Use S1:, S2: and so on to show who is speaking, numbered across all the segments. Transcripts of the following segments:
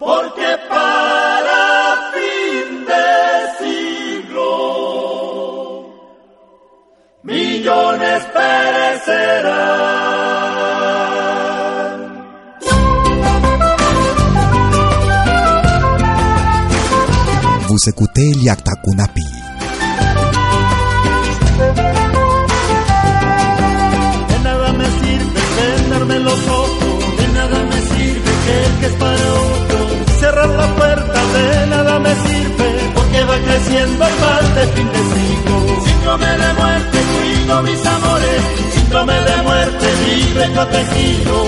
S1: Porque para fin de siglo millones perecerán.
S2: Vous écoutez Kunapi.
S1: Protegido,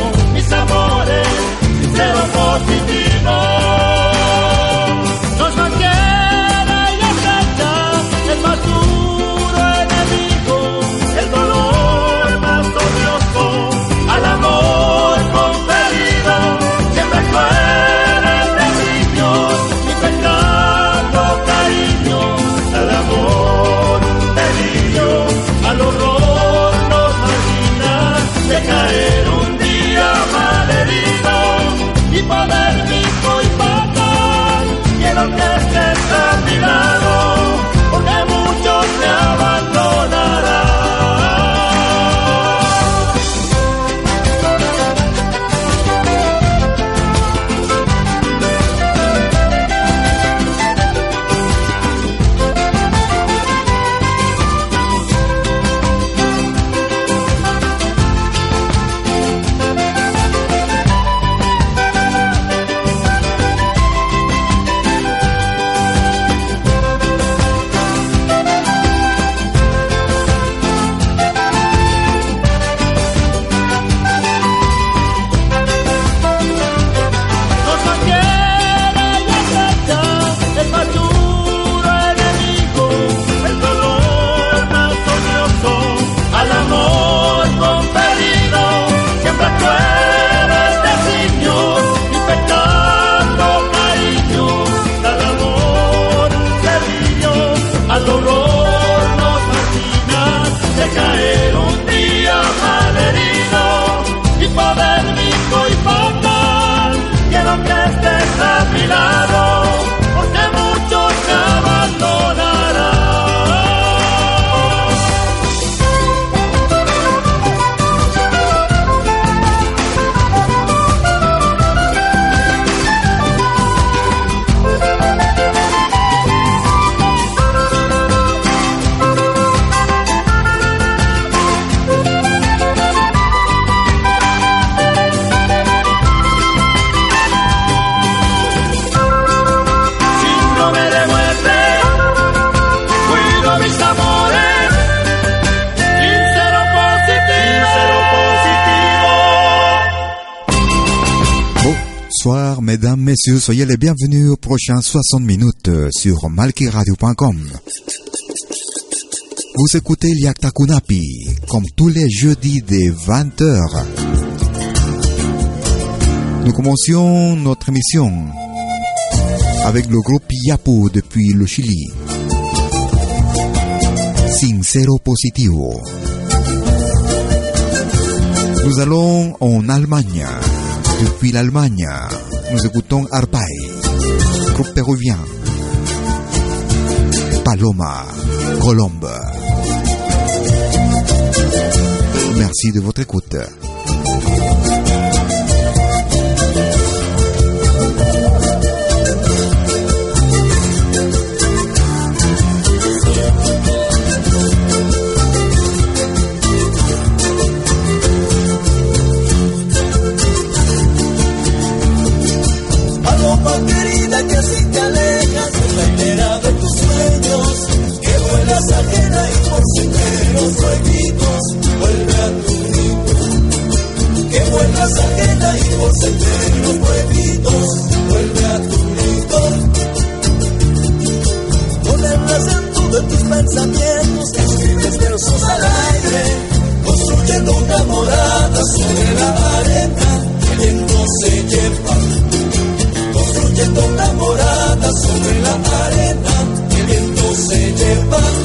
S2: mesdames, messieurs, soyez les bienvenus aux prochains 60 minutes euh, sur malkiradio.com. Vous écoutez Yakta Kunapi, comme tous les jeudis dès 20h. Nous commencions notre émission avec le groupe Yapo depuis le Chili. Sincero Positivo. Nous allons en Allemagne. Depuis l'Allemagne, nous écoutons Arpay, groupe péruvien. Paloma, Colombe. Merci de votre écoute.
S3: Pensamientos, escribes versos al aire, construyendo una morada sobre la arena, que el se lleva construyendo una morada sobre la arena que el se lleva.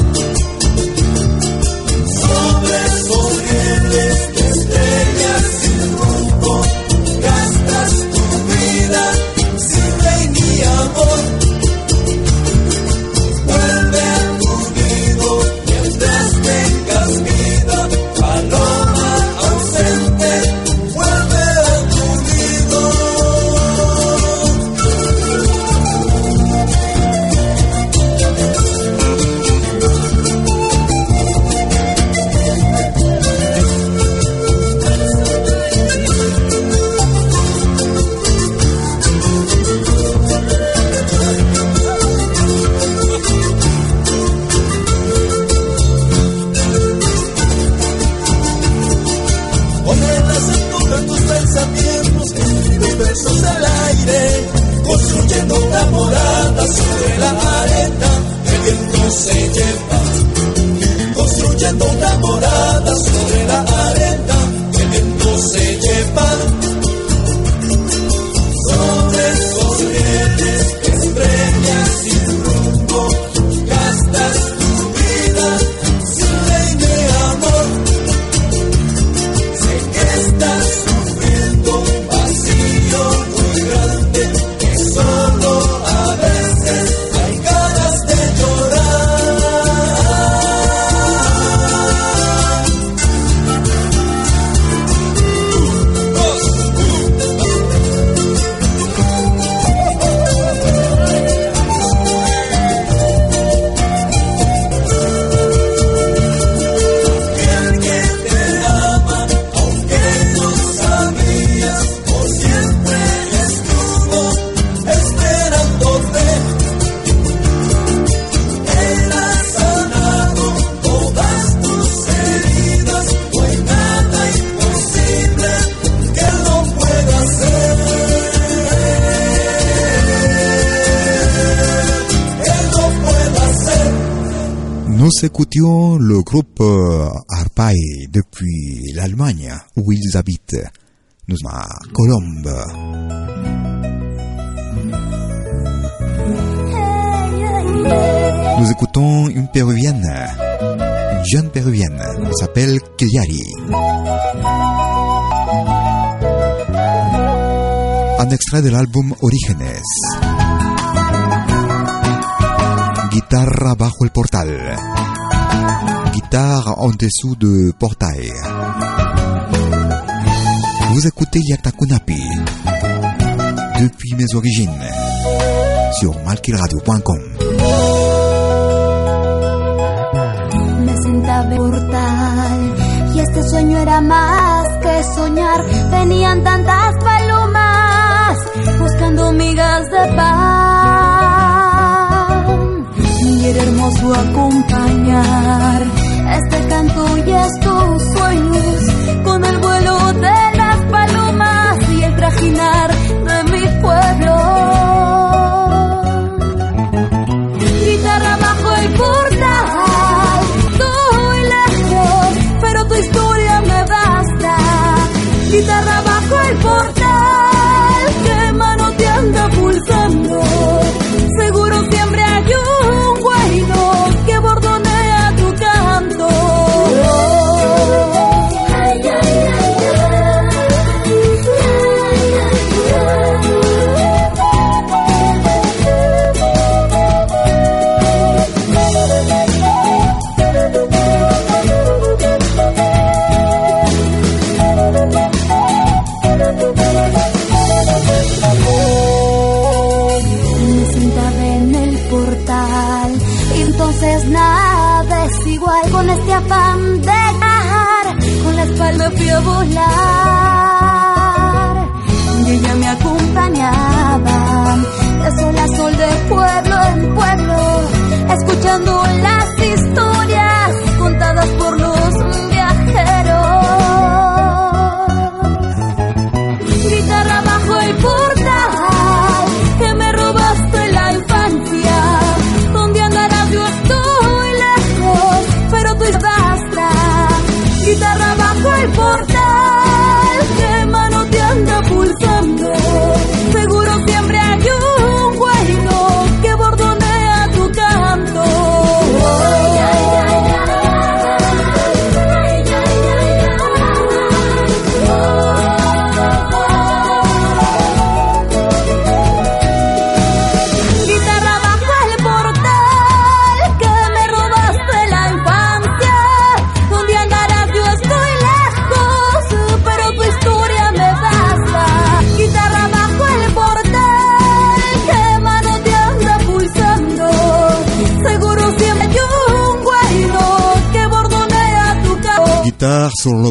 S2: Nous écoutions le groupe euh, Arpae depuis l'Allemagne où ils habitent. Nous sommes à Colombe. Nous écoutons une péruvienne, une jeune péruvienne, elle s'appelle Kiliari. Un extrait de l'album Orígenes. Guitarra bajo el portal. Guitare en dessous de portail. Vous écoutez Yatakunapi depuis mes origines sur malkiradio.com.
S4: Me sentaba portal y este sueño era más que soñar. Venían tantas palomas buscando migas de pan. Y era hermoso acompañar este canto y estos sueños con el vuelo de las palomas y el trajinar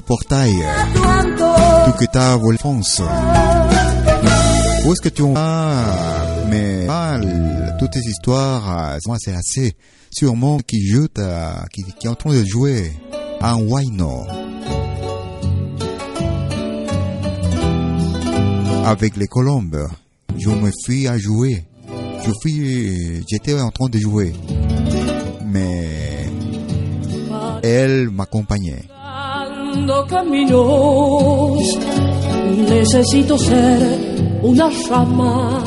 S2: portail.
S5: Tu
S2: guitare vol France. Où est-ce que tu vas? Mais mal, toutes ces histoires, euh, moi c'est assez sûrement qui joue, à- qui, qui est en train de jouer un wino. Avec les colombes, je me suis à jouer. Je suis, j'étais en train de jouer, mais elle m'accompagnait.
S6: Ando caminos, necesito ser una rama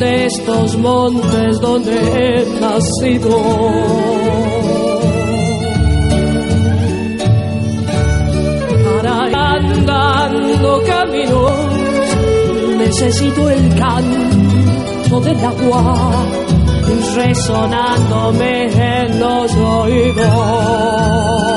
S6: de estos montes donde he nacido. Para andando caminos, necesito el canto del agua resonándome en los oídos.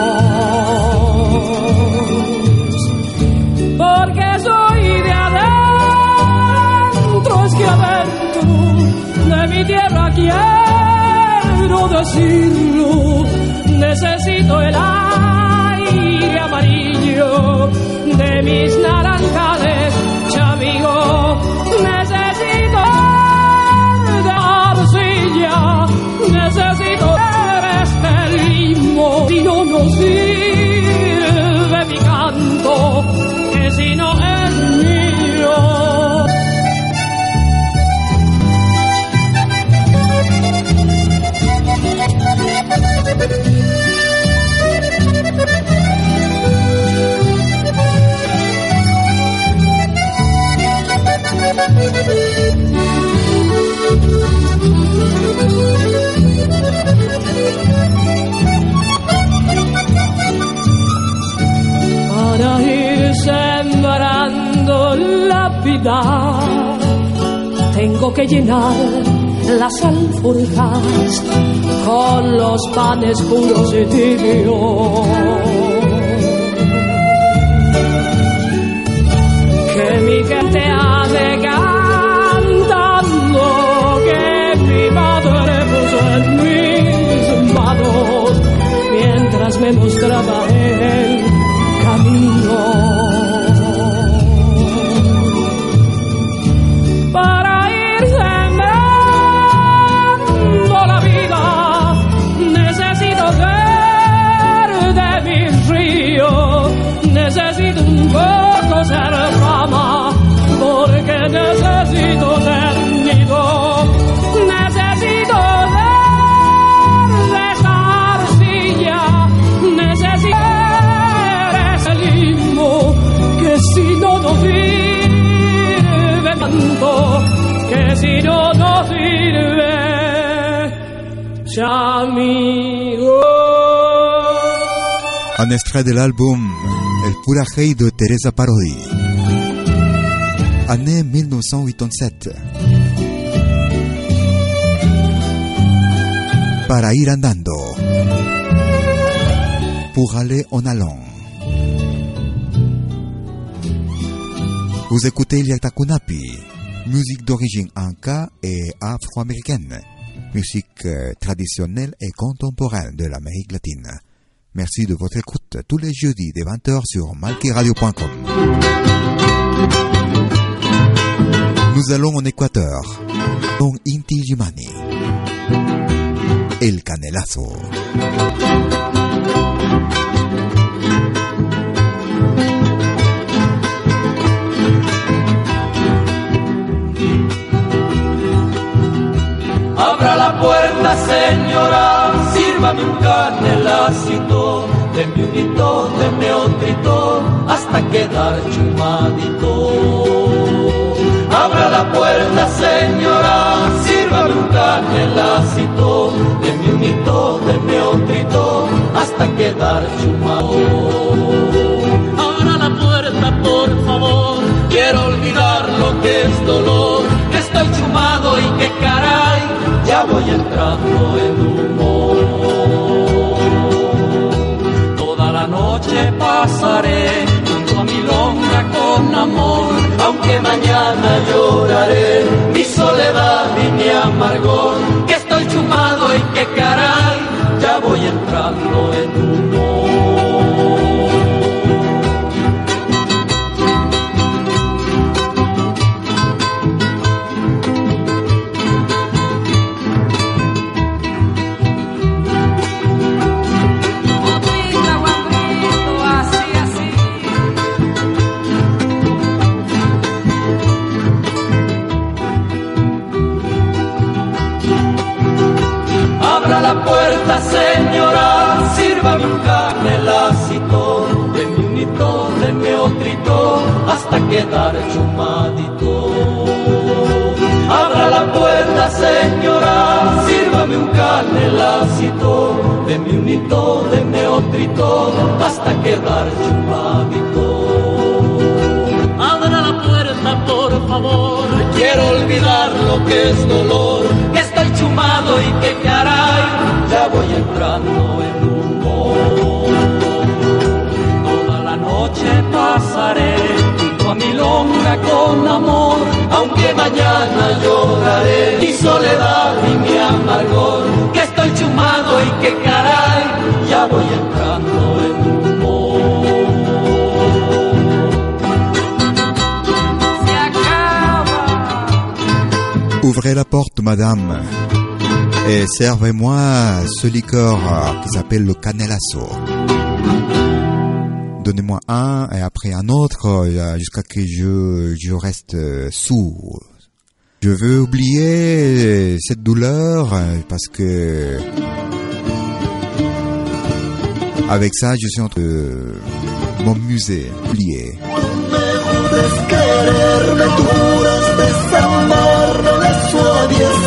S6: Decirlo. Necesito el aire amarillo de mis naranjales, chamigo. Necesito de arcilla, necesito ver este. Si no nos sirve mi canto, para ir sembrando la vida. Tengo que llenar las alforjas con los panes puros y tibios. Que mi gente ande cantando, que mi madre puso en mis manos mientras me mostraba
S2: extrait de l'album El Pura de Teresa Parodi. Année 1987. Para ir andando. Pour aller en allant. Vous écoutez Liatakunapi, musique d'origine anka et afro-américaine, musique euh, traditionnelle et contemporaine de l'Amérique latine. Merci de votre écoute tous les jeudis dès 20h sur malkiradio.com. Nous allons en Équateur, con Inti Jimani. El Canelazo.
S7: Abra la puerta, señora, sírvame un canelacito, deme un hito, deme otro hasta quedar chumadito. Abra la puerta, señora, sírvame un canelacito, deme un hito, deme otro hasta quedar chumado. Abra la puerta, por favor, quiero olvidar lo que es dolor, que estoy chumado y que caray, ya voy entrando en amor, aunque mañana lloraré mi soledad y mi amargor, que estoy chumado y que caray, ya voy entrando en humor. Quedar chumadito. Abra la puerta, por favor. Quiero olvidar lo que es dolor. Que estoy chumado y que caray, ya voy entrando en humor. Toda la noche pasaré junto a mi longa con amor. Aunque mañana lloraré mi soledad y mi amargor. Que estoy chumado y que caray, ya voy entrando
S2: Ouvrez la porte, madame, et servez-moi ce liqueur qui s'appelle le canelasso. Donnez-moi un et après un autre jusqu'à que je, je reste euh, sourd. Je veux oublier cette douleur parce que avec ça, je suis en train de m'amuser,
S8: Adiós.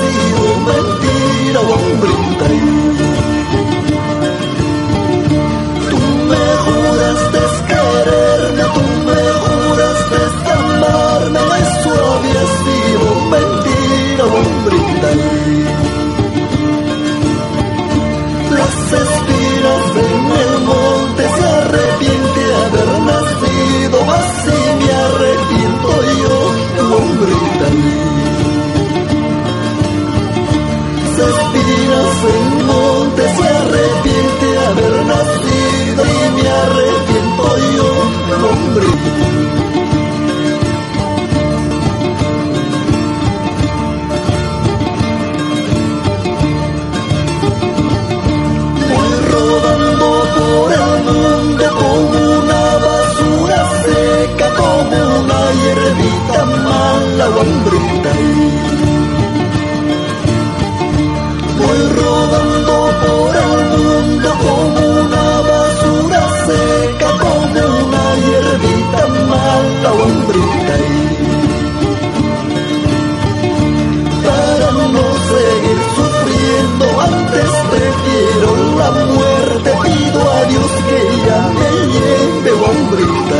S8: Dios que ya me lleve hombrita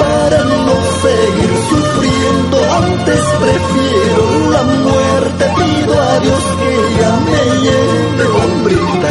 S8: para no seguir sufriendo antes prefiero la muerte pido a Dios que ya me lleve hombrita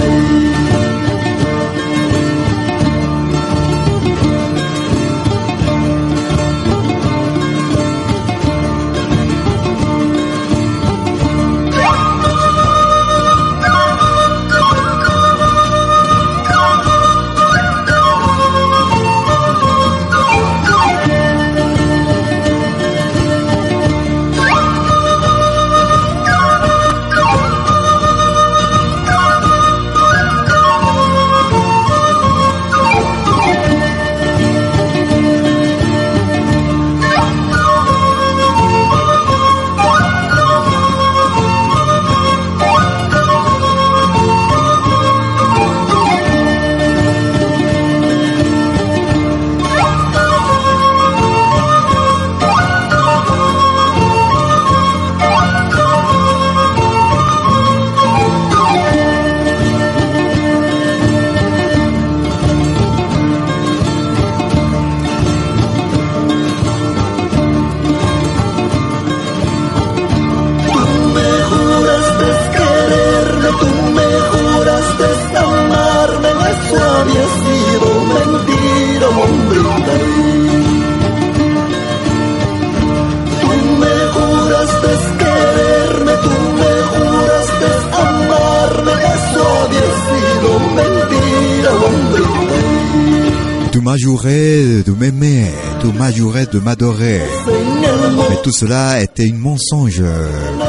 S2: Mais tout cela était une mensonge,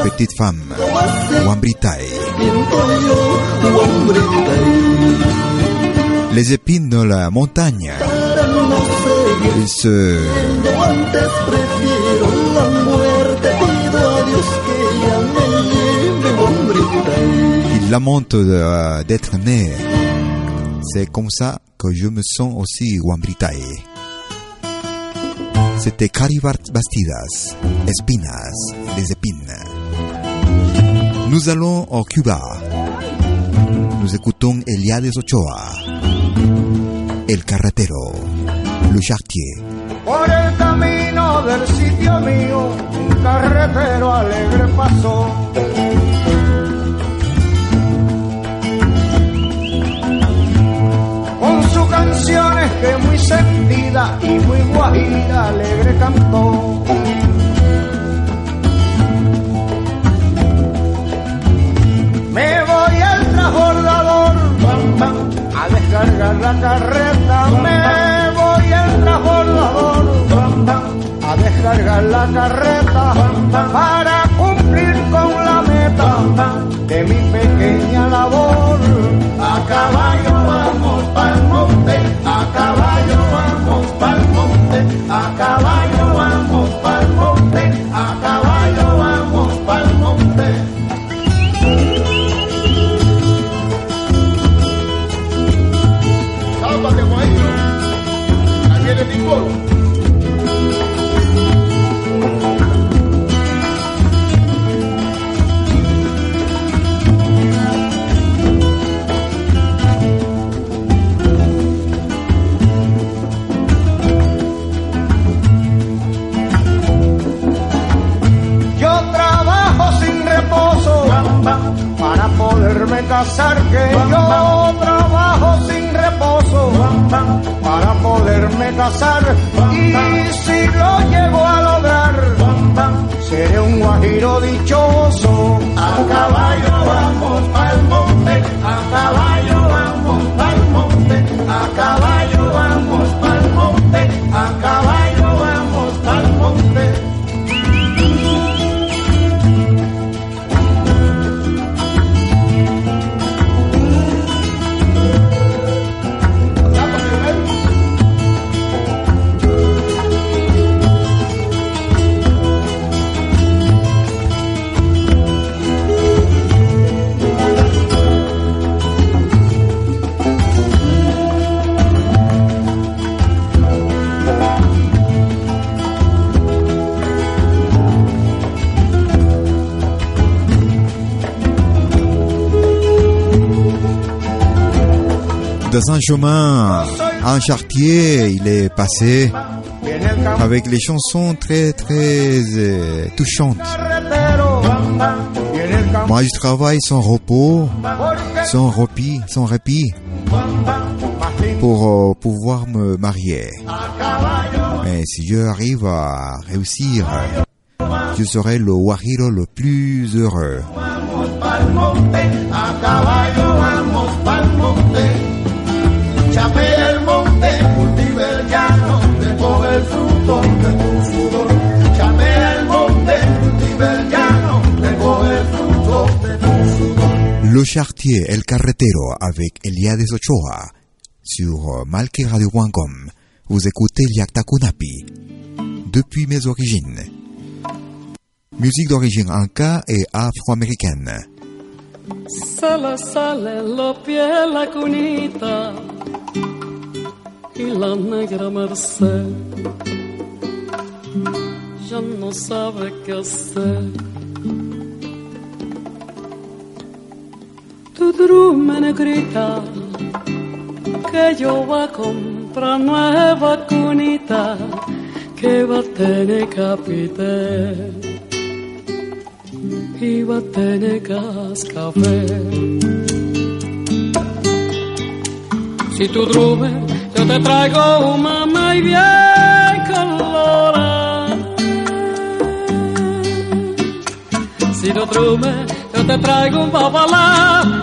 S2: petite femme. Wambritai. Les épines de la montagne. Ils se. Il lamente de- d'être né. C'est comme ça que je me sens aussi Wambritae. C'était Cari Bart- Bastidas, Espinas, les épines. Nous allons au Cuba. Nous écoutons Eliades Ochoa, El Carretero, Le Chartier.
S9: Por el camino del sitio mío, un carretero alegre pasó. Canciones que muy sentida y muy guajira alegre cantó. Me voy al transbordador bam, bam, a descargar la carreta. Me voy al transbordador bam, a descargar la carreta para de mi pequeña labor. A caballo vamos pa'l monte, a caballo vamos pa'l monte, a caballo casar, que yo trabajo sin reposo para poderme casar. Y si lo llego a lograr, seré un guajiro dichoso. A caballo vamos pa'l monte, a caballo vamos pa'l monte, a caballo vamos
S2: chemin, un chartier, il est passé avec les chansons très très euh, touchantes. Moi, je travaille sans repos, sans répit, sans répit pour euh, pouvoir me marier. Mais si je arrive à réussir, je serai le guajiro le plus heureux.
S9: Chapea el monte, cultiva el llano, recoge el fruto de tu sudor. Chapea el monte, cultiva el llano, recoge el fruto de tu sudor.
S2: Le Chartier, El Carretero avec Eliades Ochoa sur euh, malqueradio.com. Vous écoutez Liakta Kunapi depuis mes origines. Musique d'origine inca et afro-américaine.
S6: Se le sale los pies la cunita y la negra merced ya no sabe qué hacer. Tu drume negrita que yo va a comprar nueva cunita que va a tener capité y va a tener cascabel. Si tú drumes, yo te traigo un mamá y bien colorada. Si tú drumes, yo te traigo un babalá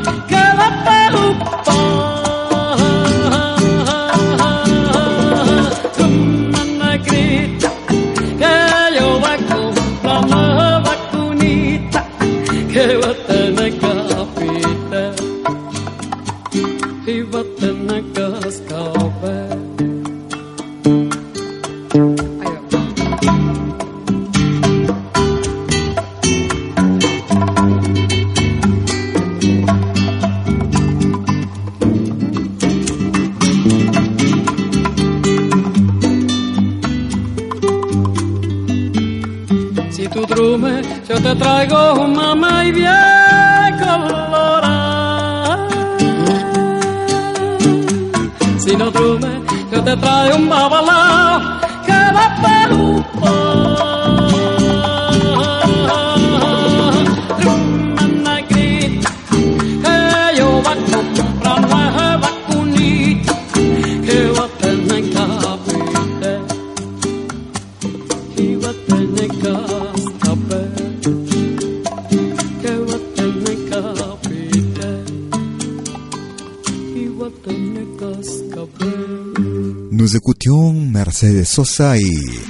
S10: Mercedes Sosa y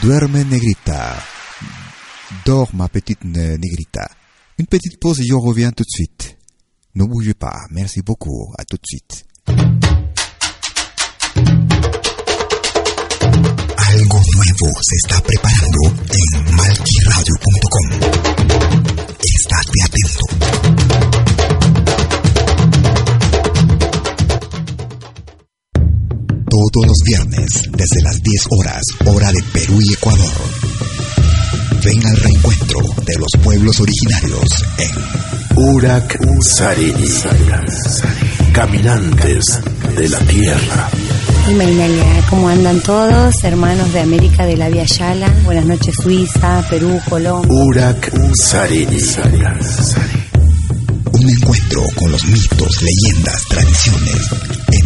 S10: Duerme Negrita. Dors ma petite ne- Negrita. Une petite pause et je reviens tout de suite. Ne bougez pas. Merci beaucoup. À tout de suite.
S2: Algo se desde las 10 horas, hora de Perú y Ecuador. Ven al reencuentro de los pueblos originarios en
S11: Urak Sarini. Caminantes de la tierra.
S12: Dime, Inelia, ¿cómo andan todos? Hermanos de América de la Vía Yala. Buenas noches, Suiza, Perú, Colombia.
S11: Urak Sarini.
S2: Un encuentro con los mitos, leyendas, tradiciones,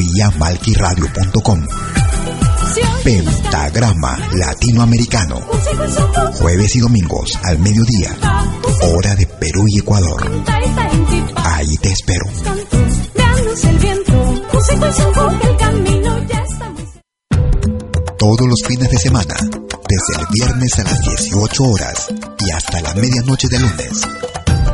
S2: Vía malquiradio.com Pentagrama Latinoamericano. Jueves y domingos al mediodía. Hora de Perú y Ecuador. Ahí te espero. Todos los fines de semana. Desde el viernes a las 18 horas y hasta la medianoche de lunes.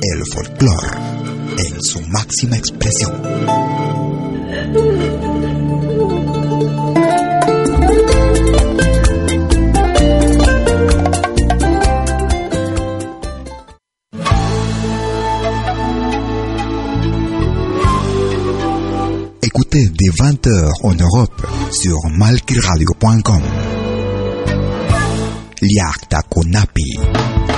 S2: El folclore en su máxima expresión. Écoutez dès 20h en Europe sur malquiradio.com. Liakta Konapi.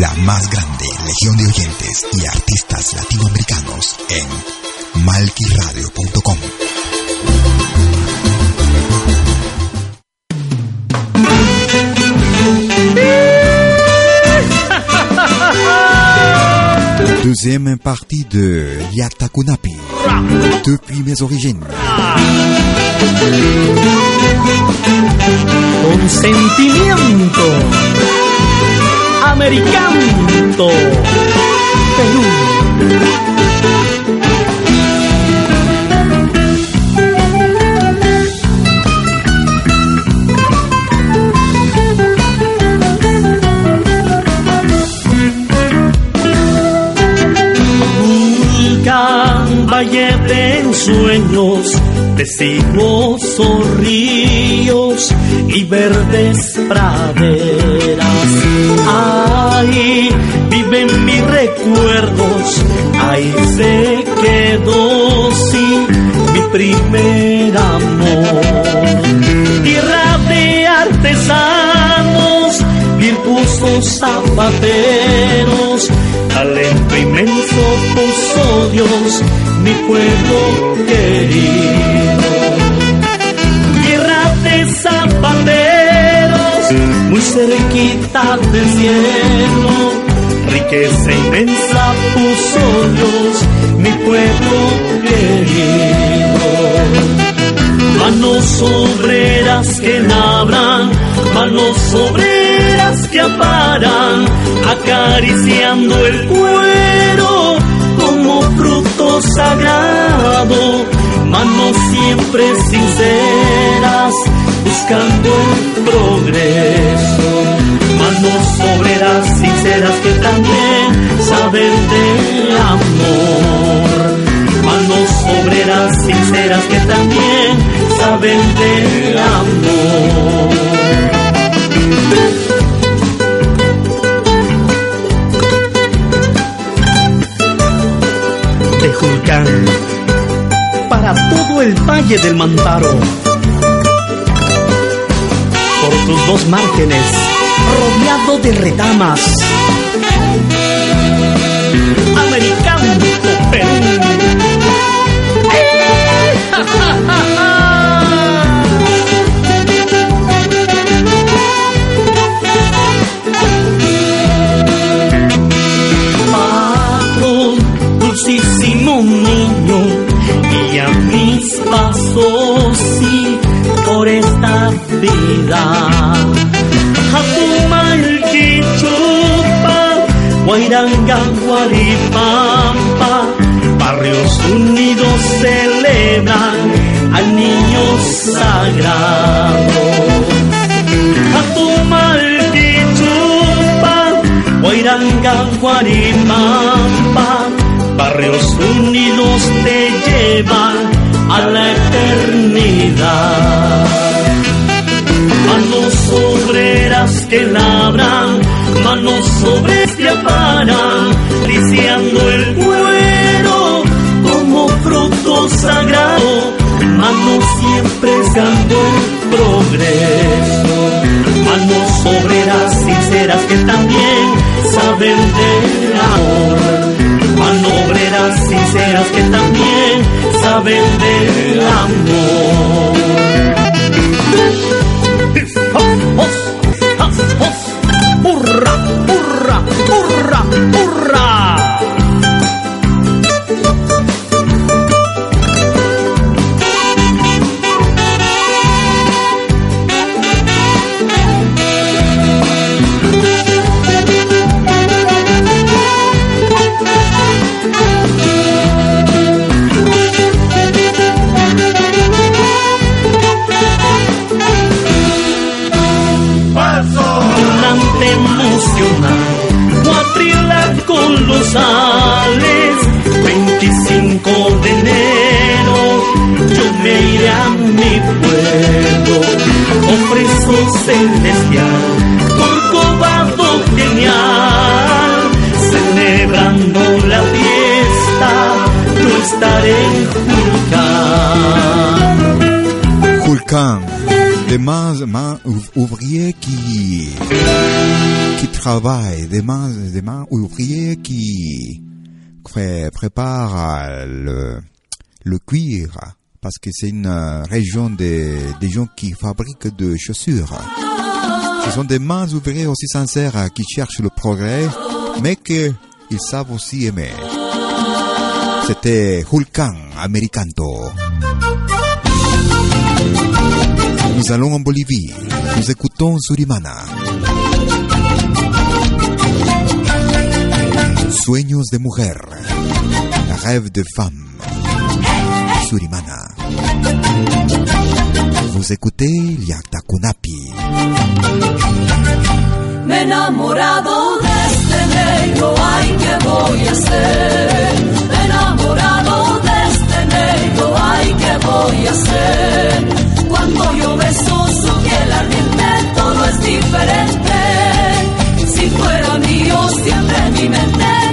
S2: La más grande legión de oyentes y artistas latinoamericanos en malquiradio.com. Deuxième partie de Yatakunapi. Depuis mes origines.
S13: Con sentimiento. Americanto. Perú. Valle de ensueños, de ríos y verdes praderas. Recuerdos, ahí se quedó, sí, mi primer amor. Tierra de artesanos, virtuosos zapateros, talento inmenso puso Dios, mi pueblo querido. Tierra de zapateros, muy cerquita del cielo, riqueza inmensa puso Dios, mi pueblo querido. Manos obreras que labran, manos obreras que aparan, acariciando el cuero como fruto sagrado. Manos siempre sinceras, buscando el progreso. Manos obreras sinceras que también saben de amor. Manos obreras sinceras que también saben de amor. De Julcán para todo el valle del Mantaro. Por tus dos márgenes, rodeado de retamas. Americano, Perú. Dulcísimo niño, guía mis pasos sí, por esta vida. Celebran al niño sagrado. Atumalquichupa, Guairanga, Guarimampa, barrios unidos te llevan a la eternidad. Manos obreras que labran, manos obreras que aparan, lisiando el fruto sagrado, manos siempre buscando el progreso. Manos obreras sinceras que también saben de amor. Manos obreras sinceras que también saben de amor. ¡Hurra, hurra, hurra, hurra! Yo me iré a mi pueblo, ofrezo celestial, corcovado genial, celebrando la fiesta, yo estaré en Julcán.
S2: Hulkan, des mains, mains ouv- ouvriers qui, qui travaillent, des mains, des mains ouvriers qui pré- préparent le, le cuir, parce que c'est une euh, région des, des gens qui fabriquent de chaussures. Ce sont des mains ouvriers aussi sincères euh, qui cherchent le progrès, mais que ils savent aussi aimer. C'était Hulkan Americanto. Nous allons en Bolivie. Nous écoutons Surimana. Sueños de mujer. Rêve de femme. Surimana. Vous écoutez Liakta Kunapi.
S5: Me enamorado de este negro, ay, ¿qué voy a hacer? Me enamorado de este negro, ay, ¿qué voy a hacer? Cuando yo beso su piel ardiente, todo es diferente. Si fuera mío, siempre mi mente,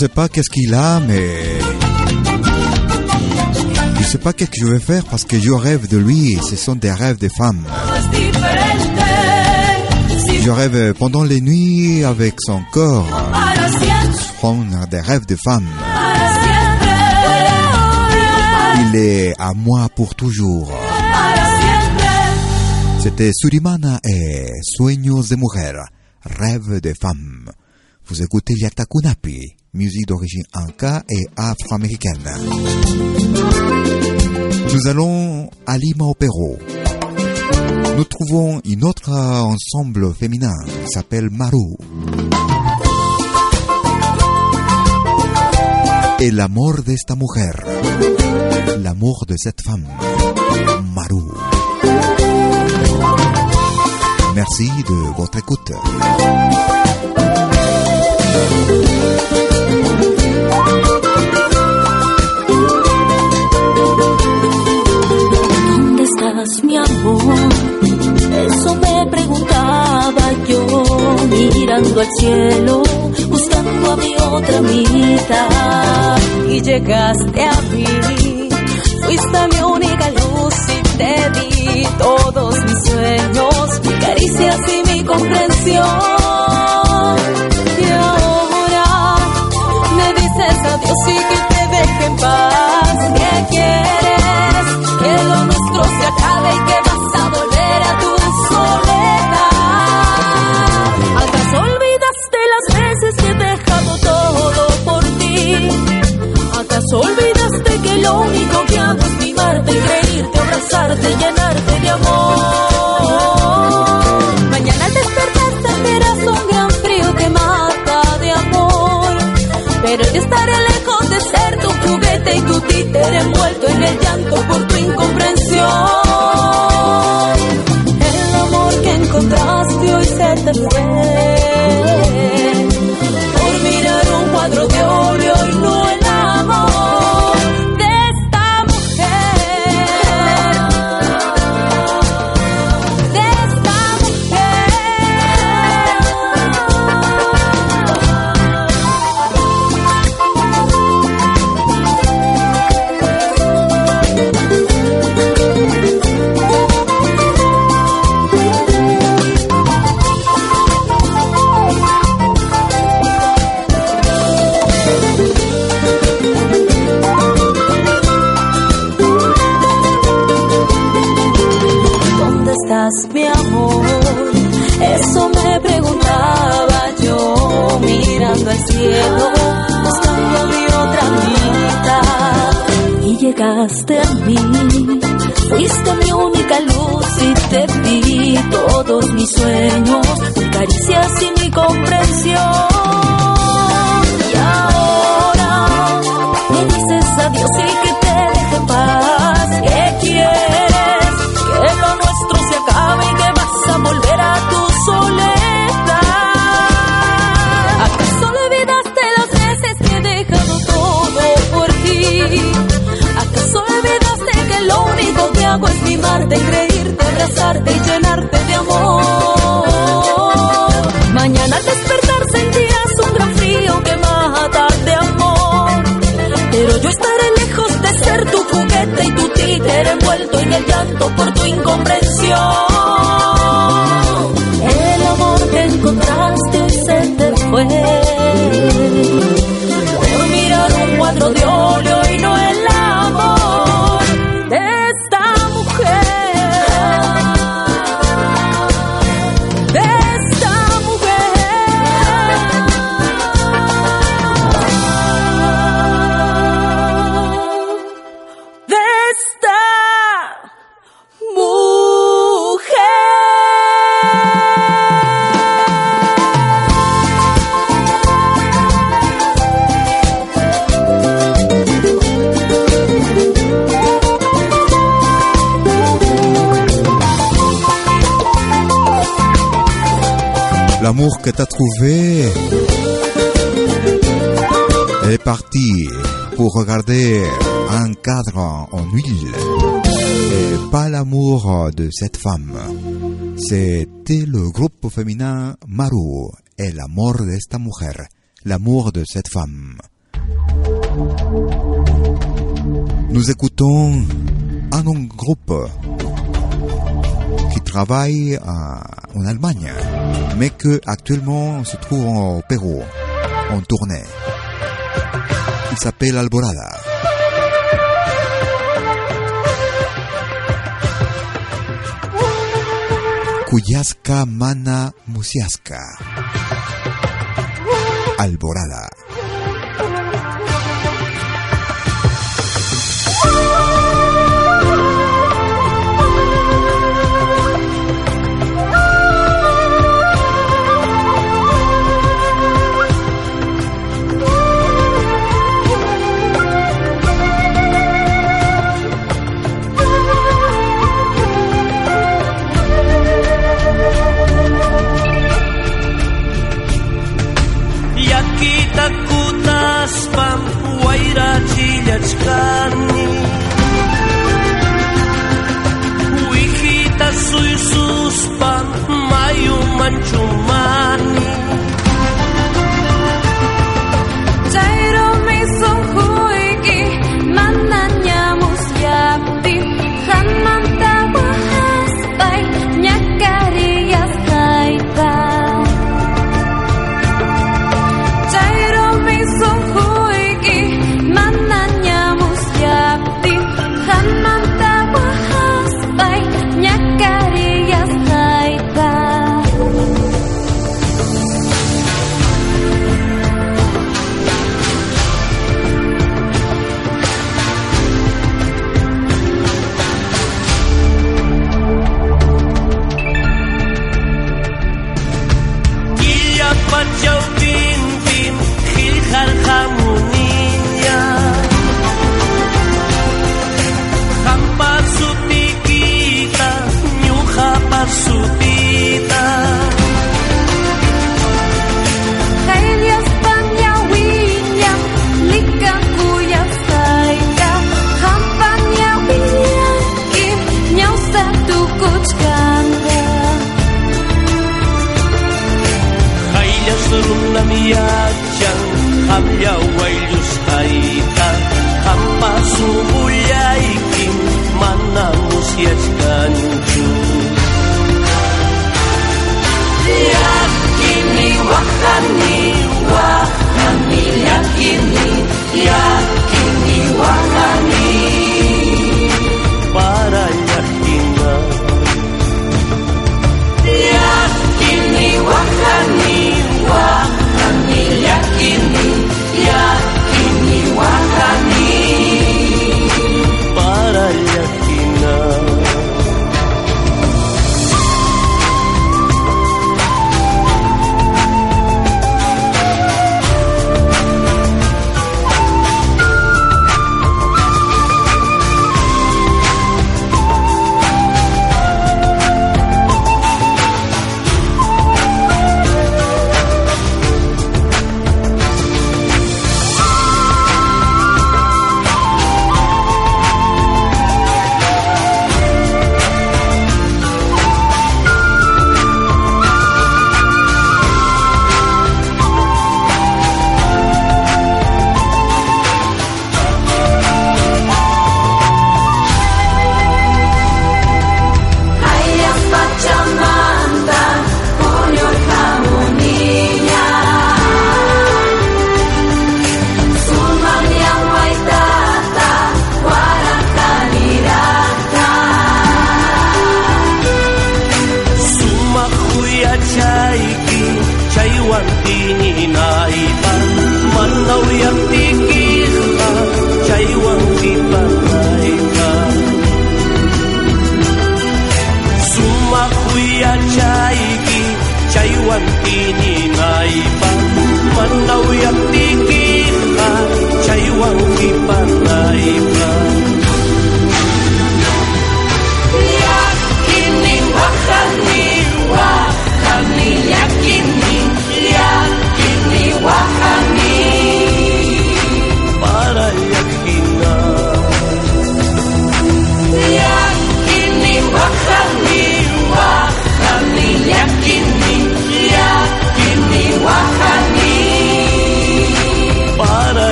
S2: sais pas qu'est-ce qu'il a, mais... Je sais pas qu'est-ce que je vais faire parce que je rêve de lui et ce sont des rêves de femmes. Je rêve pendant les nuits avec son corps. Ce sont des rêves de femmes. Il est à moi pour toujours. C'était Surimana et Sueños de Mujer, Rêve de femme. Vous écoutez Yakta Kunapi, musique d'origine inca et afro-américaine. Nous allons à Lima au Pérou. Nous trouvons une autre ensemble féminin qui s'appelle Maru. El amor de esta mujer, l'amour de cette femme, Maru. Merci de votre écoute.
S5: ¿Dónde estás, mi amor? Eso me preguntaba yo, mirando al cielo, buscando a mi otra mitad. Y llegaste a mí, fuiste mi única luz y te di todos mis sueños, mi caricias y mi comprensión. Dices adiós y que te deje en paz. away. Mi amor. Eso me preguntaba yo mirando al cielo, buscando mi otra mitad. Y llegaste a mí, fuiste mi única luz y te di todos mis sueños, mis caricias y mi comprensión. Mimarte, creírte, abrazarte y llenarte de amor? Mañana al despertar sentías un gran frío que mata de amor. Pero yo estaré lejos de ser tu juguete y tu títere envuelto en el llanto por tu incomprensión.
S2: T'as trouvé est parti pour regarder un cadre en huile. Et pas l'amour de cette femme. C'était le groupe féminin Maru et l'amour de esta mujer. L'amour de cette femme. Nous écoutons un groupe qui travaille à- en Allemagne, mais que actuellement se trouve au Pérou, en tournée. Il s'appelle Alborada. Cuyaska Mana Musiaska. Alborada.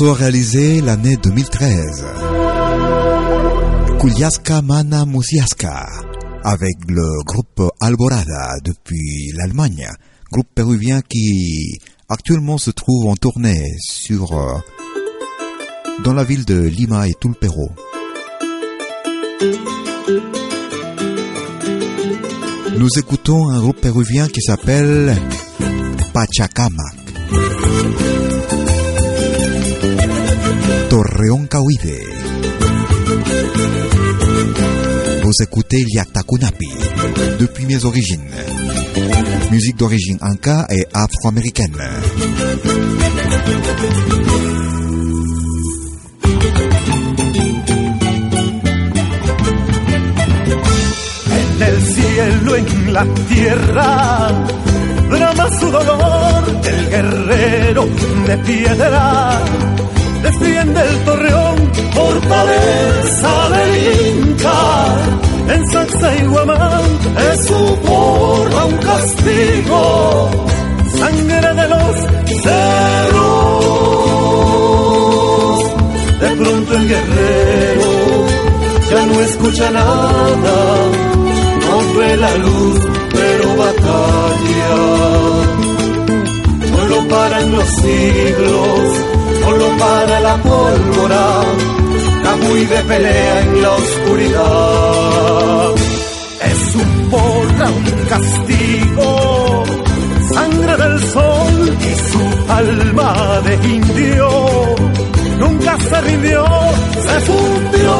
S2: Morceau réalisé l'année 2013. Kuliaska Mana Musiaska, avec le groupe Alborada depuis l'Allemagne, groupe péruvien qui actuellement se trouve en tournée sur euh, dans la ville de Lima et tout le Pérou. Nous écoutons un groupe péruvien qui s'appelle Pachacamac. Torreón Cahuide. Vous écoutez Liatakunapi, depuis mes origines. Musique d'origine inca et afro-américaine.
S1: en el cielo, en la tierra. Drama su dolor, el guerrero de piedra. Defiende el torreón, fortaleza del Inca. En Saxa y Guamán es su porra un castigo. Sangre de los cerros. De pronto el guerrero ya no escucha nada, no ve la luz, pero batalla. No lo paran los siglos, no lo para la pólvora, Camuy de pelea en la oscuridad. Es un porra, un castigo, sangre del sol y su alma de indio nunca se rindió, se fundió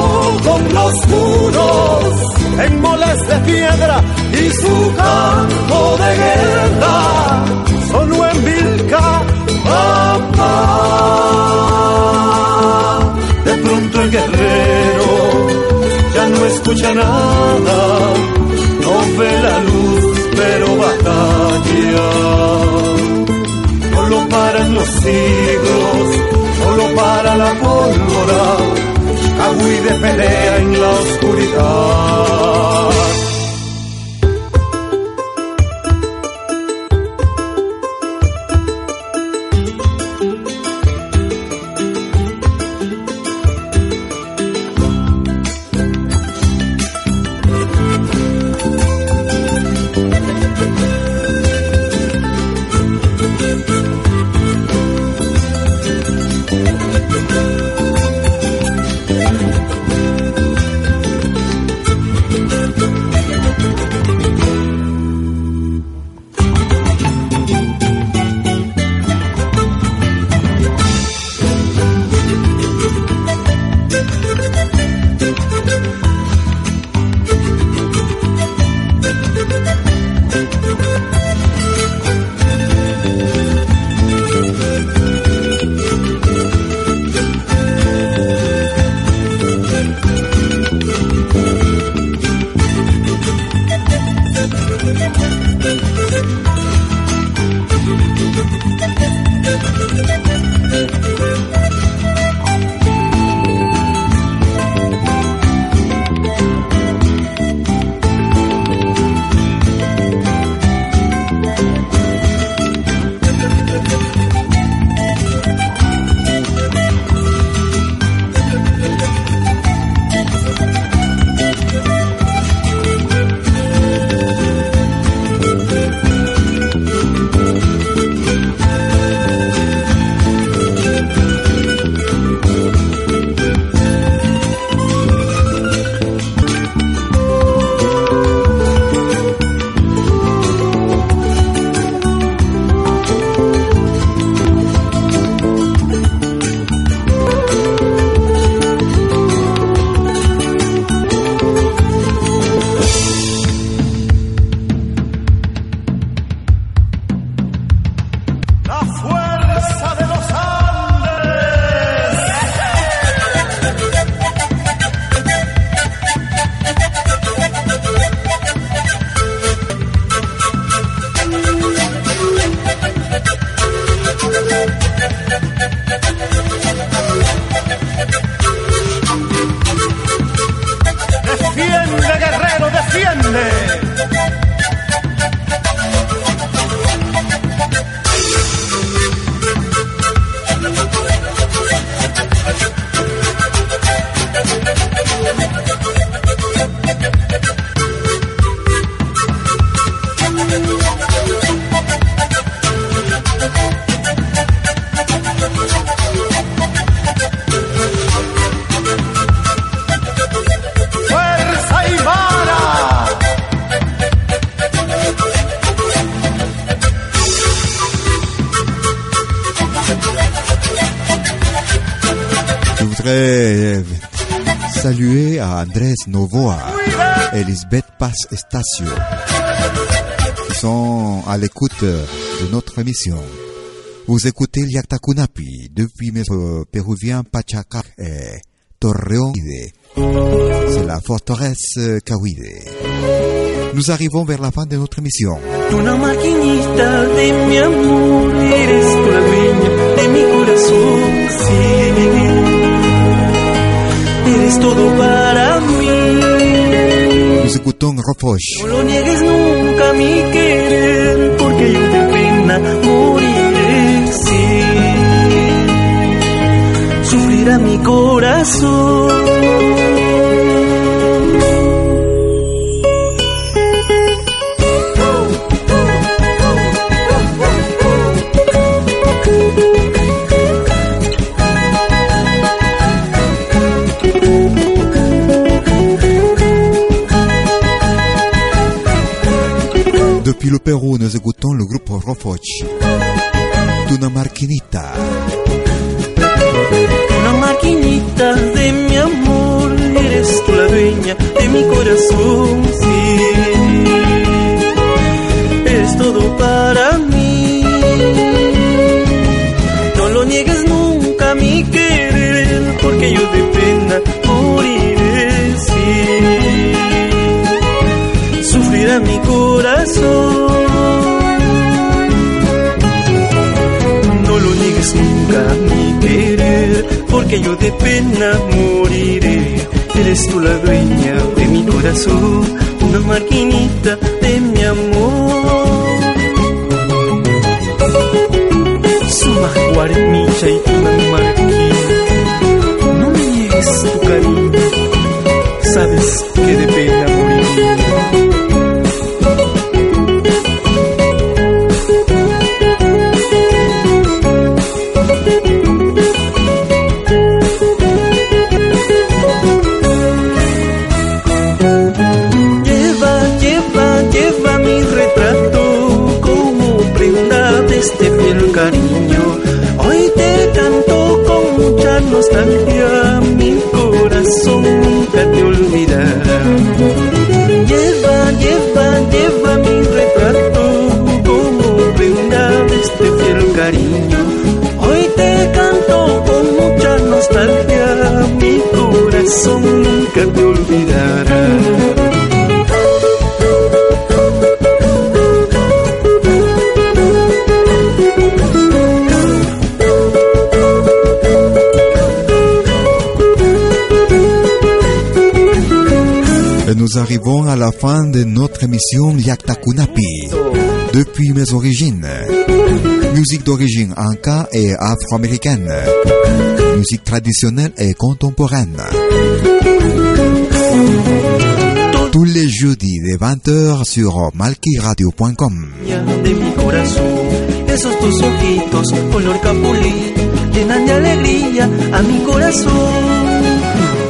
S1: con los muros en moles de piedra y su campo de guerra sonó en Vilca, escucha nada, no ve la luz, pero batalla. No lo paran los siglos, solo para la pólvora, Cahuí de pelea en la oscuridad.
S2: Novoa et Lisbeth Paz Estacio qui sont à l'écoute de notre émission. Vous écoutez Liakta Kunapi depuis notre péruvien Pachaca et Torreón. C'est la forteresse Cahuide. Nous arrivons vers la fin de notre émission.
S14: Una maquinita de mi amor, eres tú la dueña de mi corazón, sí. Eres todo para mí.
S2: Nous écoutons Reproche.
S14: No lo niegues nunca mi querer, porque yo de pena moriré, sí. Sufrirá mi corazón.
S2: Depuis le Pérou, nous écoutons le groupe Reproche. Tuna Marquinita.
S14: Una maquinita de mi amor, porque yo de pena moriré. Eres tú la dueña de mi corazón, una maquinita de mi amor. Suma guarmicha y una marquina, no me niegues tu cariño, sabes que de corazón
S2: nous arrivons à la fin de notre émission Yakta Kunapi. Depuis mes origines. Musique d'origine anka et afro-américaine. Musique traditionnelle et contemporaine. Tous les jeudis de 20h sur malkiradio.com.
S14: de mi corazón. Esos tus ojitos color capulí llenan de alegría a mi corazón.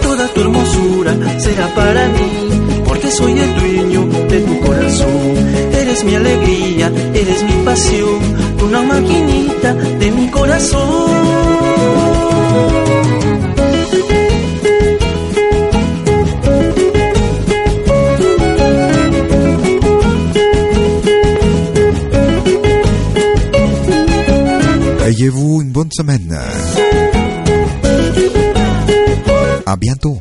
S14: Toda tu hermosura será para mí, porque soy el dueño de tu corazón. Eres mi alegría, eres mi pasión, una maquinita de mi corazón.
S2: Bonne semaine. À bientôt.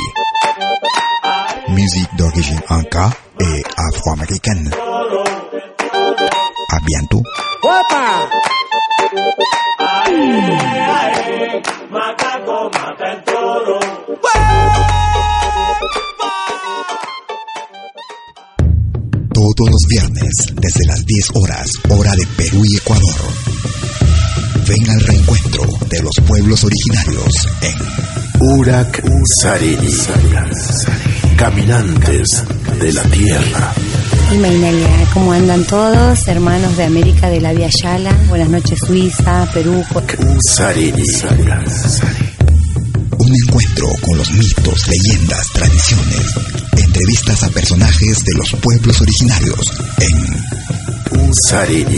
S2: Musique d'origine inca et afro-américaine. À bientôt. Todos los viernes, desde las 10 horas, hora de Perú y Ecuador. Ven al reencuentro de los pueblos originarios en
S11: Urak Sariri. Caminantes de la tierra.
S12: Y Mainelia, ¿cómo andan todos? Hermanos de América de la Via Yala. Buenas noches, Suiza, Perú.
S11: Sariri.
S2: Un encuentro con los mitos, leyendas, tradiciones. Entrevistas a personajes de los pueblos originarios en
S11: Sariri.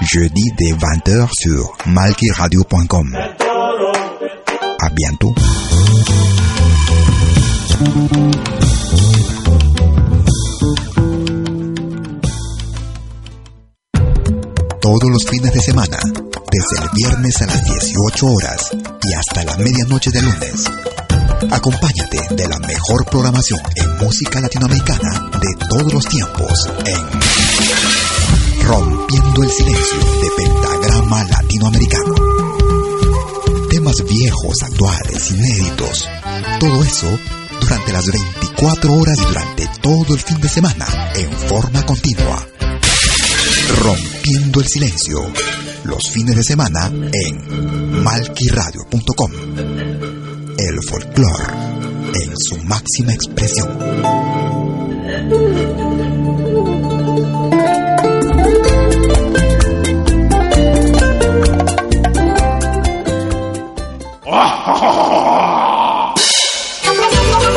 S2: Jeudi dès 20h sur malkiradio.com. À bientôt. Todos los fines de semana, desde el viernes a las 18 horas y hasta la medianoche de lunes. Acompáñate de la mejor programación en música latinoamericana de todos los tiempos en Rompiendo el Silencio de Pentagrama Latinoamericano. Temas viejos, actuales, inéditos. Todo eso durante las 24 horas y durante todo el fin de semana en forma continua. Rompiendo el Silencio. Los fines de semana en malquiradio.com. El folclore en su máxima expresión.